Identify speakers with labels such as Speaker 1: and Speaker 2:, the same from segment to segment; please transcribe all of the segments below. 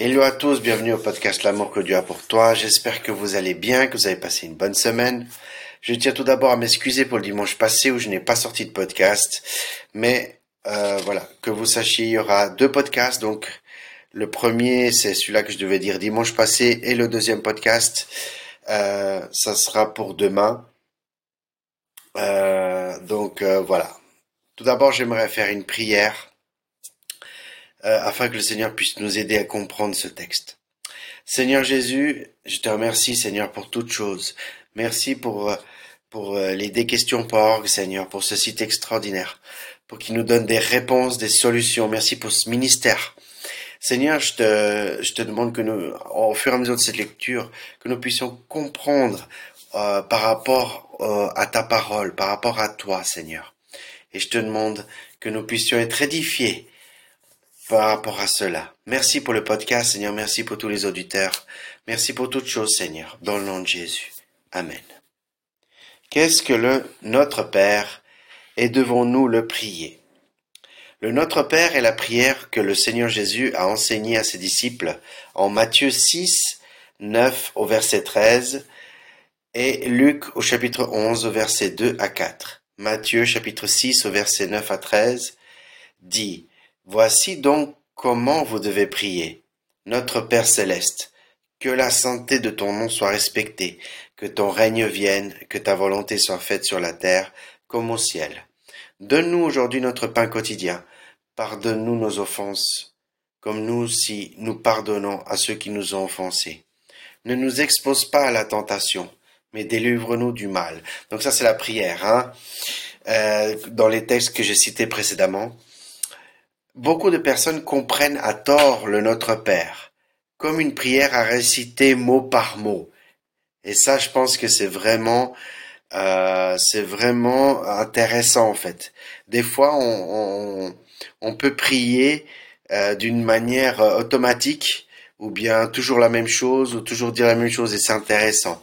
Speaker 1: Hello à tous, bienvenue au podcast L'amour que Dieu a pour toi. J'espère que vous allez bien, que vous avez passé une bonne semaine. Je tiens tout d'abord à m'excuser pour le dimanche passé où je n'ai pas sorti de podcast. Mais euh, voilà, que vous sachiez, il y aura deux podcasts. Donc le premier, c'est celui-là que je devais dire dimanche passé. Et le deuxième podcast, euh, ça sera pour demain. Euh, donc euh, voilà. Tout d'abord, j'aimerais faire une prière euh, afin que le Seigneur puisse nous aider à comprendre ce texte. Seigneur Jésus, je te remercie, Seigneur, pour toutes choses. Merci pour, euh, pour euh, les questions.org, Seigneur, pour ce site extraordinaire, pour qu'il nous donne des réponses, des solutions. Merci pour ce ministère. Seigneur, je te, je te demande que nous, au fur et à mesure de cette lecture, que nous puissions comprendre euh, par rapport euh, à ta parole, par rapport à toi, Seigneur. Et je te demande que nous puissions être édifiés par rapport à cela. Merci pour le podcast, Seigneur. Merci pour tous les auditeurs. Merci pour toutes choses, Seigneur. Dans le nom de Jésus. Amen. Qu'est-ce que le Notre Père et devons-nous le prier? Le Notre Père est la prière que le Seigneur Jésus a enseignée à ses disciples en Matthieu 6, 9 au verset 13 et Luc au chapitre 11 au verset 2 à 4. Matthieu chapitre 6 au verset 9 à 13 dit Voici donc comment vous devez prier. Notre Père céleste, que la santé de ton nom soit respectée, que ton règne vienne, que ta volonté soit faite sur la terre comme au ciel. Donne-nous aujourd'hui notre pain quotidien. Pardonne-nous nos offenses, comme nous aussi nous pardonnons à ceux qui nous ont offensés. Ne nous expose pas à la tentation, mais délivre-nous du mal. Donc ça c'est la prière, hein euh, dans les textes que j'ai cités précédemment. Beaucoup de personnes comprennent à tort le Notre Père comme une prière à réciter mot par mot. Et ça, je pense que c'est vraiment, euh, c'est vraiment intéressant en fait. Des fois, on, peut prier euh, d'une manière euh, automatique ou bien toujours la même chose ou toujours dire la même chose et c'est intéressant.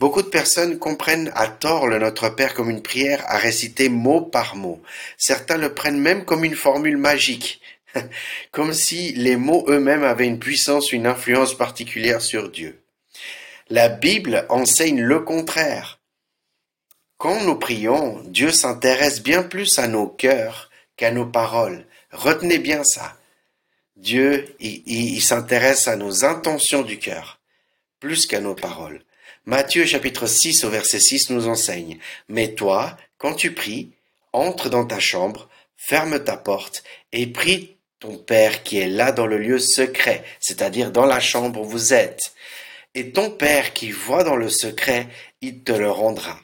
Speaker 1: Beaucoup de personnes comprennent à tort le Notre Père comme une prière à réciter mot par mot. Certains le prennent même comme une formule magique, comme si les mots eux-mêmes avaient une puissance, une influence particulière sur Dieu. La Bible enseigne le contraire. Quand nous prions, Dieu s'intéresse bien plus à nos cœurs qu'à nos paroles. Retenez bien ça. Dieu, il, s'intéresse à nos intentions du cœur, plus qu'à nos paroles. Matthieu chapitre 6 au verset 6 nous enseigne, Mais toi, quand tu pries, entre dans ta chambre, ferme ta porte et prie ton Père qui est là dans le lieu secret, c'est-à-dire dans la chambre où vous êtes. Et ton Père qui voit dans le secret, il te le rendra.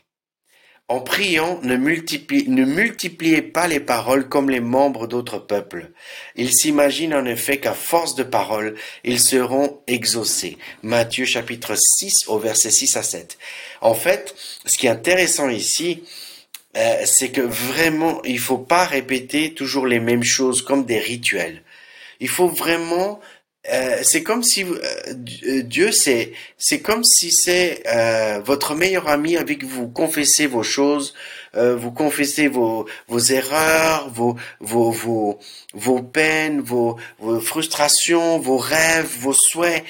Speaker 1: En priant, ne, multipliez pas les paroles comme les membres d'autres peuples. Ils s'imaginent en effet qu'à force de paroles, ils seront exaucés. Matthieu chapitre 6 au verset 6 à 7. En fait, ce qui est intéressant ici, euh, c'est que vraiment, il faut pas répéter toujours les mêmes choses comme des rituels. Il faut vraiment euh, c'est comme si euh, euh, Dieu c'est c'est comme si c'est votre meilleur ami avec vous. Confessez vos choses vous confessez vos vos erreurs vos vos vos vos peines vos, vos frustrations vos rêves vos souhaits.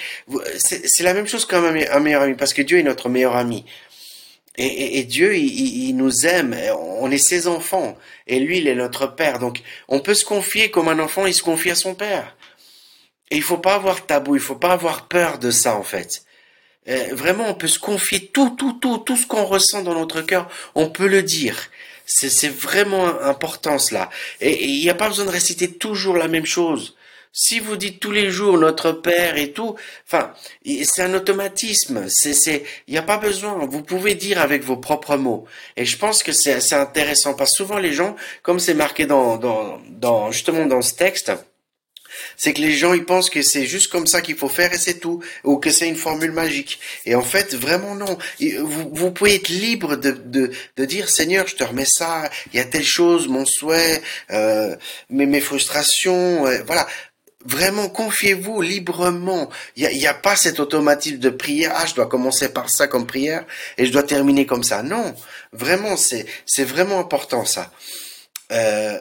Speaker 1: C'est la même chose qu'un un meilleur ami parce que Dieu est notre meilleur ami. Et, et, et Dieu, il, il, nous aime, on est ses enfants, et lui, il est notre Père. Donc, on peut se confier comme un enfant, il se confie à son Père. Et il faut pas avoir tabou, il faut pas avoir peur de ça en fait. Euh, vraiment, on peut se confier tout, tout, tout, tout ce qu'on ressent dans notre cœur, on peut le dire. C'est vraiment important cela. Et il n'y a pas besoin de réciter toujours la même chose. Si vous dites tous les jours notre Père et tout, enfin, c'est un automatisme. C'est, c'est, il n'y a pas besoin. Vous pouvez dire avec vos propres mots. Et je pense que c'est, intéressant parce que souvent les gens, comme c'est marqué dans, dans, dans, justement dans ce texte, c'est que les gens ils pensent que c'est juste comme ça qu'il faut faire et c'est tout, ou que c'est une formule magique. Et en fait, vraiment non. Vous, vous pouvez être libre de, de, de, dire Seigneur, je te remets ça, il y a telle chose, mon souhait, euh, mes, mes frustrations, euh, voilà. Vraiment, confiez-vous librement. Il n'y a, a, pas cet automatisme de prière. Ah, je dois commencer par ça comme prière et je dois terminer comme ça. Non, vraiment, c'est c'est vraiment important ça. Euh,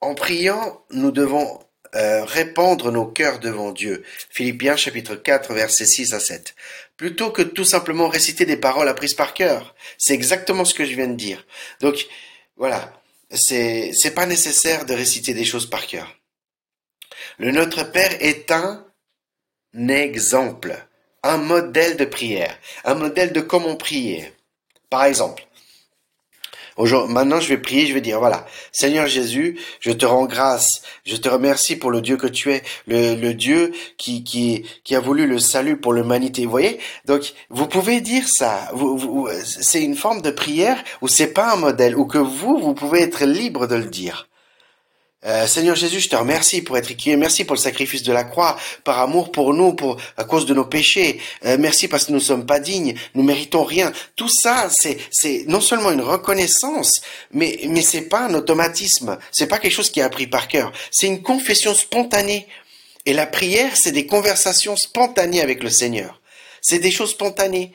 Speaker 1: en priant, nous devons répandre nos cœurs devant Dieu. Philippiens chapitre 4 versets 6 à 7. Plutôt que tout simplement réciter des paroles apprises par cœur. C'est exactement ce que je viens de dire. Donc, voilà. C'est, c'est pas nécessaire de réciter des choses par cœur. Le Notre Père est un exemple, un modèle de prière, un modèle de comment prier. Par exemple, Maintenant, je vais prier, je vais dire, voilà, Seigneur Jésus, je te rends grâce, je te remercie pour le Dieu que tu es, le, Dieu qui, qui, qui a voulu le salut pour l'humanité. Vous voyez? Donc, vous pouvez dire ça. c'est une forme de prière où c'est pas un modèle, ou que vous, vous pouvez être libre de le dire. Euh, Seigneur Jésus, je te remercie pour être équilibré. Merci pour le sacrifice de la croix, par amour pour nous, pour à cause de nos péchés. Euh, merci parce que nous ne sommes pas dignes, nous méritons rien. Tout ça, c'est c'est non seulement une reconnaissance, mais mais c'est pas un automatisme. C'est pas quelque chose qui est appris par cœur. C'est une confession spontanée. Et la prière, c'est des conversations spontanées avec le Seigneur. C'est des choses spontanées.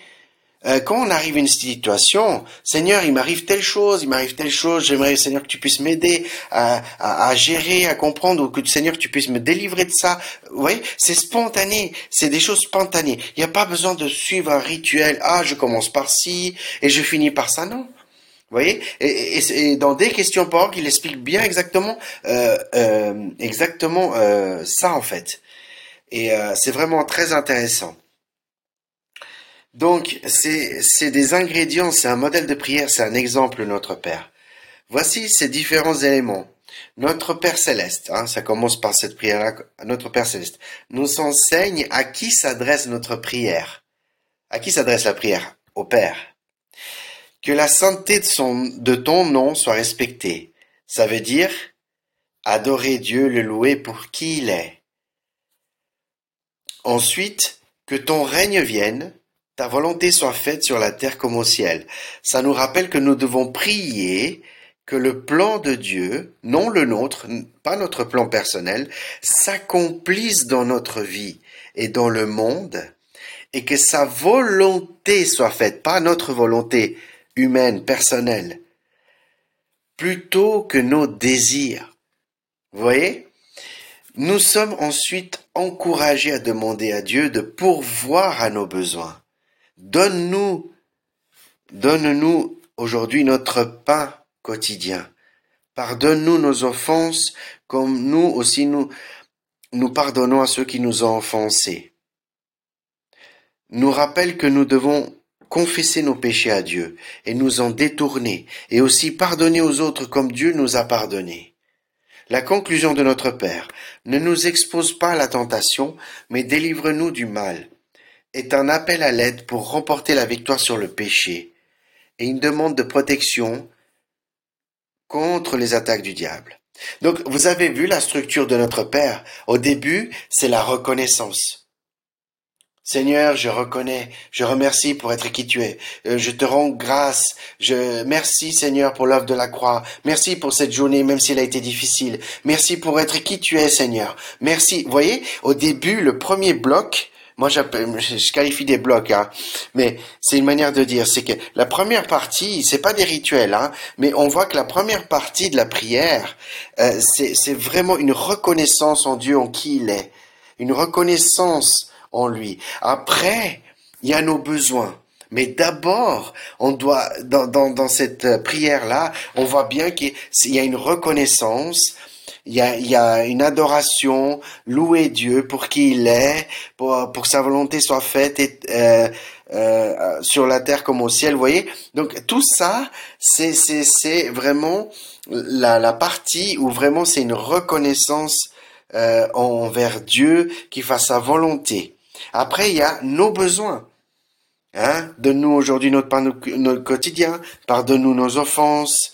Speaker 1: Euh, quand on arrive à une situation, Seigneur, il m'arrive telle chose, il m'arrive telle chose, j'aimerais, Seigneur, que tu puisses m'aider à, à, gérer, à comprendre, ou que, Seigneur, tu puisses me délivrer de ça. Vous voyez, c'est spontané, c'est des choses spontanées. Il n'y a pas besoin de suivre un rituel. Ah, je commence par ci et je finis par ça, non. Vous voyez et, et, dans des questions par il explique bien exactement, euh, euh, exactement euh, ça en fait. Et euh, c'est vraiment très intéressant. Donc, c'est des ingrédients, c'est un modèle de prière, c'est un exemple, notre Père. Voici ces différents éléments. Notre Père céleste, hein, ça commence par cette prière-là, notre Père céleste, nous enseigne à qui s'adresse notre prière. À qui s'adresse la prière? Au Père. Que la sainteté de, ton nom soit respectée. Ça veut dire adorer Dieu, le louer pour qui il est. Ensuite, que ton règne vienne, ta volonté soit faite sur la terre comme au ciel. Ça nous rappelle que nous devons prier que le plan de Dieu, non le nôtre, pas notre plan personnel, s'accomplisse dans notre vie et dans le monde, et que sa volonté soit faite, pas notre volonté humaine, personnelle, plutôt que nos désirs. Vous voyez? Nous sommes ensuite encouragés à demander à Dieu de pourvoir à nos besoins. Donne-nous, donne-nous aujourd'hui notre pain quotidien. Pardonne-nous nos offenses comme nous aussi nous, nous pardonnons à ceux qui nous ont offensés. Nous rappelle que nous devons confesser nos péchés à Dieu et nous en détourner et aussi pardonner aux autres comme Dieu nous a pardonné. La conclusion de notre Père ne nous expose pas à la tentation, mais délivre-nous du mal est un appel à l'aide pour remporter la victoire sur le péché et une demande de protection contre les attaques du diable. Donc, vous avez vu la structure de notre Père. Au début, c'est la reconnaissance. Seigneur, je reconnais, je remercie pour être qui tu es. Euh, je te rends grâce. Je merci Seigneur pour l'œuvre de la croix. Merci pour cette journée, même si elle a été difficile. Merci pour être qui tu es, Seigneur. Merci. Vous voyez, au début, le premier bloc, moi, je qualifie des blocs, hein. mais c'est une manière de dire, c'est que la première partie, c'est pas des rituels, hein, mais on voit que la première partie de la prière, euh, c'est vraiment une reconnaissance en Dieu, en qui il est, une reconnaissance en lui. Après, il y a nos besoins. Mais d'abord, on doit, dans, dans, dans cette prière-là, on voit bien qu'il y a une reconnaissance, il y a, y a une adoration, louer Dieu pour qui il est, pour, pour sa volonté soit faite et, euh, euh, sur la terre comme au ciel, vous voyez. Donc tout ça, c'est c'est c'est vraiment la la partie où vraiment c'est une reconnaissance euh, envers Dieu qui fasse sa volonté. Après, il y a nos besoins. Hein? Donne-nous aujourd'hui notre pain notre quotidien, pardonne-nous nos offenses.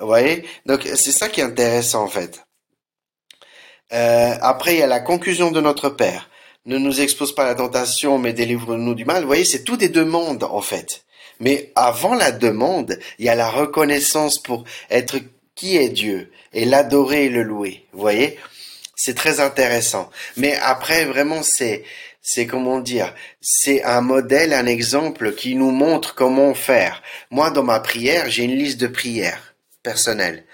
Speaker 1: Vous voyez Donc c'est ça qui est intéressant en fait. Euh, après, il y a la conclusion de notre Père. Ne nous expose pas la tentation, mais délivre-nous du mal. Vous voyez, c'est tout des demandes, en fait. Mais avant la demande, il y a la reconnaissance pour être qui est Dieu et l'adorer et le louer. Vous voyez? C'est très intéressant. Mais après, vraiment, c'est, c'est comment dire, c'est un modèle, un exemple qui nous montre comment faire. Moi, dans ma prière, j'ai une liste de prières personnelles.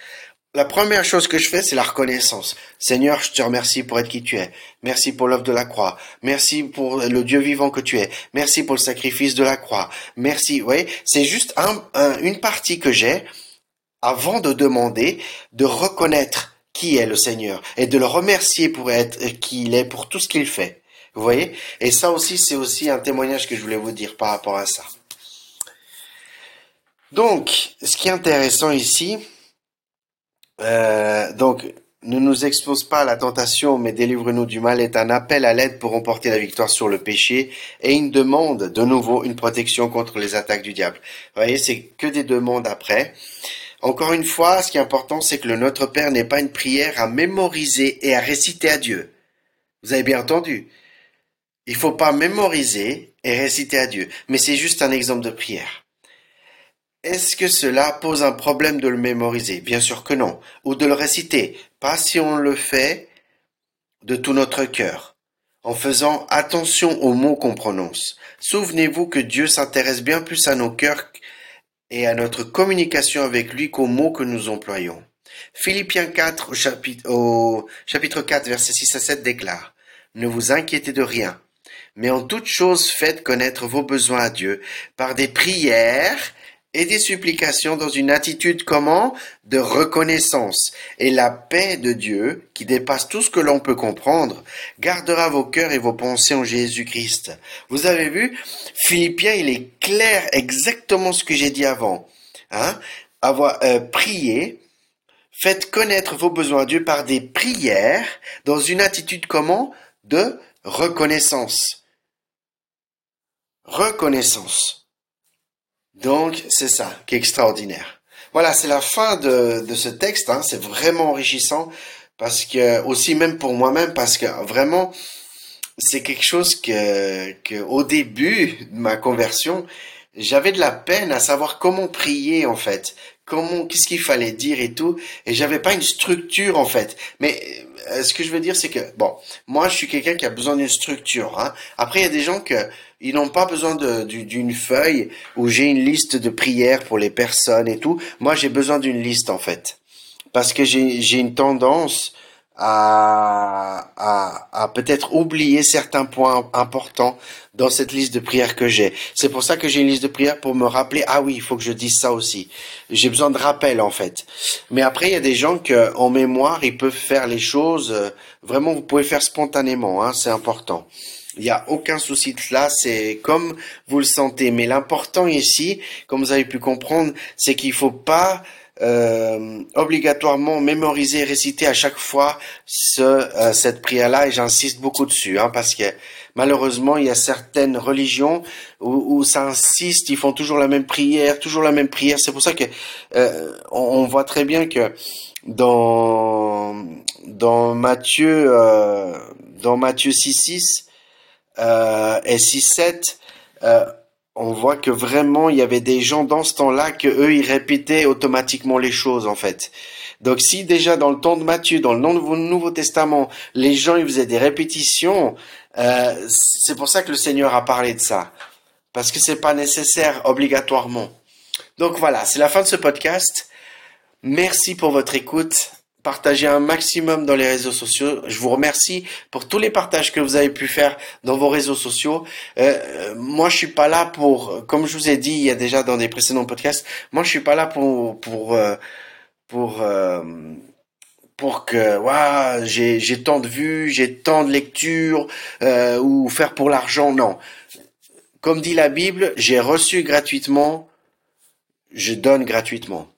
Speaker 1: La première chose que je fais, c'est la reconnaissance. Seigneur, je te remercie pour être qui tu es. Merci pour l'œuvre de la croix. Merci pour le Dieu vivant que tu es. Merci pour le sacrifice de la croix. Merci. Vous voyez, c'est juste une partie que j'ai avant de demander de reconnaître qui est le Seigneur et de le remercier pour être qui il est pour tout ce qu'il fait. Vous voyez? Et ça aussi, c'est aussi un témoignage que je voulais vous dire par rapport à ça. Donc, ce qui est intéressant ici, euh, donc, ne nous expose pas à la tentation, mais délivre-nous du mal est un appel à l'aide pour remporter la victoire sur le péché et une demande, de nouveau, une protection contre les attaques du diable. Vous voyez, c'est que des demandes après. Encore une fois, ce qui est important, c'est que le Notre Père n'est pas une prière à mémoriser et à réciter à Dieu. Vous avez bien entendu. Il faut pas mémoriser et réciter à Dieu, mais c'est juste un exemple de prière. Est-ce que cela pose un problème de le mémoriser? Bien sûr que non. Ou de le réciter. Pas si on le fait de tout notre cœur, en faisant attention aux mots qu'on prononce. Souvenez-vous que Dieu s'intéresse bien plus à nos cœurs et à notre communication avec lui qu'aux mots que nous employons. Philippiens 4 au chapitre, au chapitre 4 verset 6 à 7 déclare Ne vous inquiétez de rien, mais en toute chose faites connaître vos besoins à Dieu par des prières et des supplications dans une attitude comment? De reconnaissance. Et la paix de Dieu, qui dépasse tout ce que l'on peut comprendre, gardera vos cœurs et vos pensées en Jésus-Christ. Vous avez vu, Philippiens, il est clair exactement ce que j'ai dit avant. Hein? Avoir euh, prié, faites connaître vos besoins à Dieu par des prières dans une attitude comment? De reconnaissance. Reconnaissance. Donc, c'est ça qui est extraordinaire. Voilà, c'est la fin de, de ce texte. Hein. C'est vraiment enrichissant parce que aussi même pour moi-même parce que vraiment c'est quelque chose que, que au début de ma conversion j'avais de la peine à savoir comment prier en fait comment qu'est-ce qu'il fallait dire et tout. Et j'avais pas une structure en fait. Mais euh, ce que je veux dire c'est que bon moi je suis quelqu'un qui a besoin d'une structure hein. après il y a des gens que ils n'ont pas besoin d'une feuille où j'ai une liste de prières pour les personnes et tout. Moi j'ai besoin d'une liste en fait. Parce que j'ai une tendance à, à, à peut-être oublier certains points importants dans cette liste de prières que j'ai. C'est pour ça que j'ai une liste de prières pour me rappeler, ah oui, il faut que je dise ça aussi. J'ai besoin de rappel, en fait. Mais après, il y a des gens que, en mémoire, ils peuvent faire les choses, euh, vraiment, vous pouvez faire spontanément, hein, c'est important. Il n'y a aucun souci de cela, c'est comme vous le sentez. Mais l'important ici, comme vous avez pu comprendre, c'est qu'il faut pas obligatoirement mémoriser et réciter à chaque fois ce, euh, cette prière-là, et j'insiste beaucoup dessus, hein, parce que malheureusement, il y a certaines religions où, où, ça insiste, ils font toujours la même prière, toujours la même prière. C'est pour ça que euh, on, voit très bien que dans dans Matthieu euh, dans Matthieu 6 euh, et 6 7 euh, on voit que vraiment il y avait des gens dans ce temps-là que eux ils répétaient automatiquement les choses en fait. Donc si déjà dans le temps de Matthieu, dans le Nouveau, Testament, les gens ils faisaient des répétitions, euh, c'est pour ça que le Seigneur a parlé de ça, parce que c'est pas nécessaire obligatoirement. Donc voilà, c'est la fin de ce podcast. Merci pour votre écoute partagez un maximum dans les réseaux sociaux. Je vous remercie pour tous les partages que vous avez pu faire dans vos réseaux sociaux. Euh, moi, je suis pas là pour, comme je vous ai dit il y a déjà dans des précédents podcasts, moi je suis pas là pour pour euh, pour euh, pour que ouais, j'ai j'ai tant de vues, j'ai tant de lectures euh, ou faire pour l'argent. Non. Comme dit la Bible, j'ai reçu gratuitement, je donne gratuitement.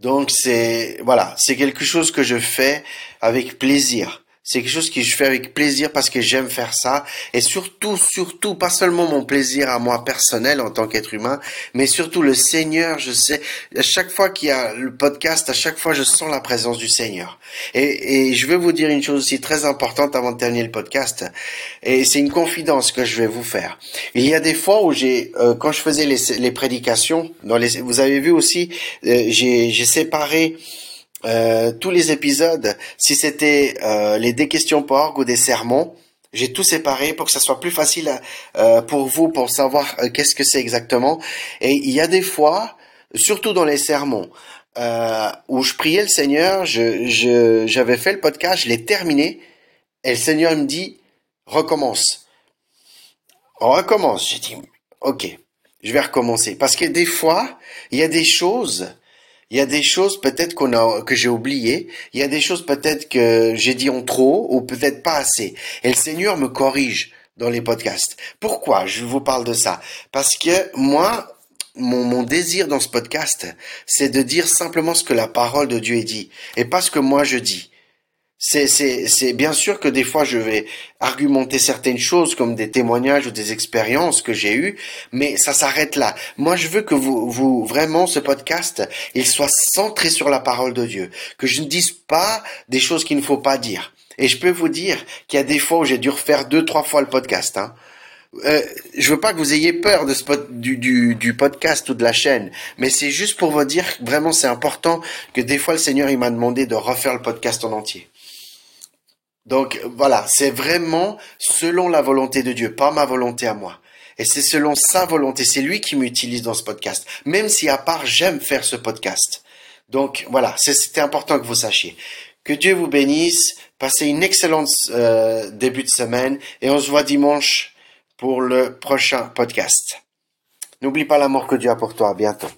Speaker 1: Donc c'est voilà, c'est quelque chose que je fais avec plaisir. C'est quelque chose que je fais avec plaisir parce que j'aime faire ça. Et surtout, surtout, pas seulement mon plaisir à moi personnel en tant qu'être humain, mais surtout le Seigneur, je sais, à chaque fois qu'il y a le podcast, à chaque fois je sens la présence du Seigneur. Et, et je veux vous dire une chose aussi très importante avant de terminer le podcast. Et c'est une confidence que je vais vous faire. Il y a des fois où j'ai, euh, quand je faisais les, les prédications, dans les, vous avez vu aussi, euh, j'ai séparé euh, tous les épisodes, si c'était euh, les des questions org ou des sermons, j'ai tout séparé pour que ça soit plus facile euh, pour vous pour savoir qu'est-ce que c'est exactement. Et il y a des fois, surtout dans les sermons, euh, où je priais le Seigneur, je, je, j'avais fait le podcast, je l'ai terminé, et le Seigneur me dit, recommence. Recommence. J'ai dit, ok, je vais recommencer. Parce que des fois, il y a des choses, il y a des choses peut-être qu'on a, que j'ai oubliées, il y a des choses peut-être que j'ai dit en trop, ou peut-être pas assez. Et le Seigneur me corrige dans les podcasts. Pourquoi je vous parle de ça? Parce que moi, mon, mon désir dans ce podcast, c'est de dire simplement ce que la parole de Dieu est dit, et pas ce que moi je dis. C'est, c'est, c'est bien sûr que des fois je vais argumenter certaines choses comme des témoignages ou des expériences que j'ai eues, mais ça s'arrête là. Moi, je veux que vous, vous, vraiment, ce podcast, il soit centré sur la parole de Dieu. Que je ne dise pas des choses qu'il ne faut pas dire. Et je peux vous dire qu'il y a des fois où j'ai dû refaire deux, trois fois le podcast, hein. Euh, je veux pas que vous ayez peur de ce du, du, du, podcast ou de la chaîne, mais c'est juste pour vous dire vraiment c'est important que des fois le Seigneur il m'a demandé de refaire le podcast en entier. Donc voilà, c'est vraiment selon la volonté de Dieu, pas ma volonté à moi. Et c'est selon sa volonté, c'est lui qui m'utilise dans ce podcast, même si à part j'aime faire ce podcast. Donc voilà, c'était important que vous sachiez. Que Dieu vous bénisse, passez une excellente euh, début de semaine et on se voit dimanche pour le prochain podcast. N'oublie pas l'amour que Dieu a pour toi. À bientôt.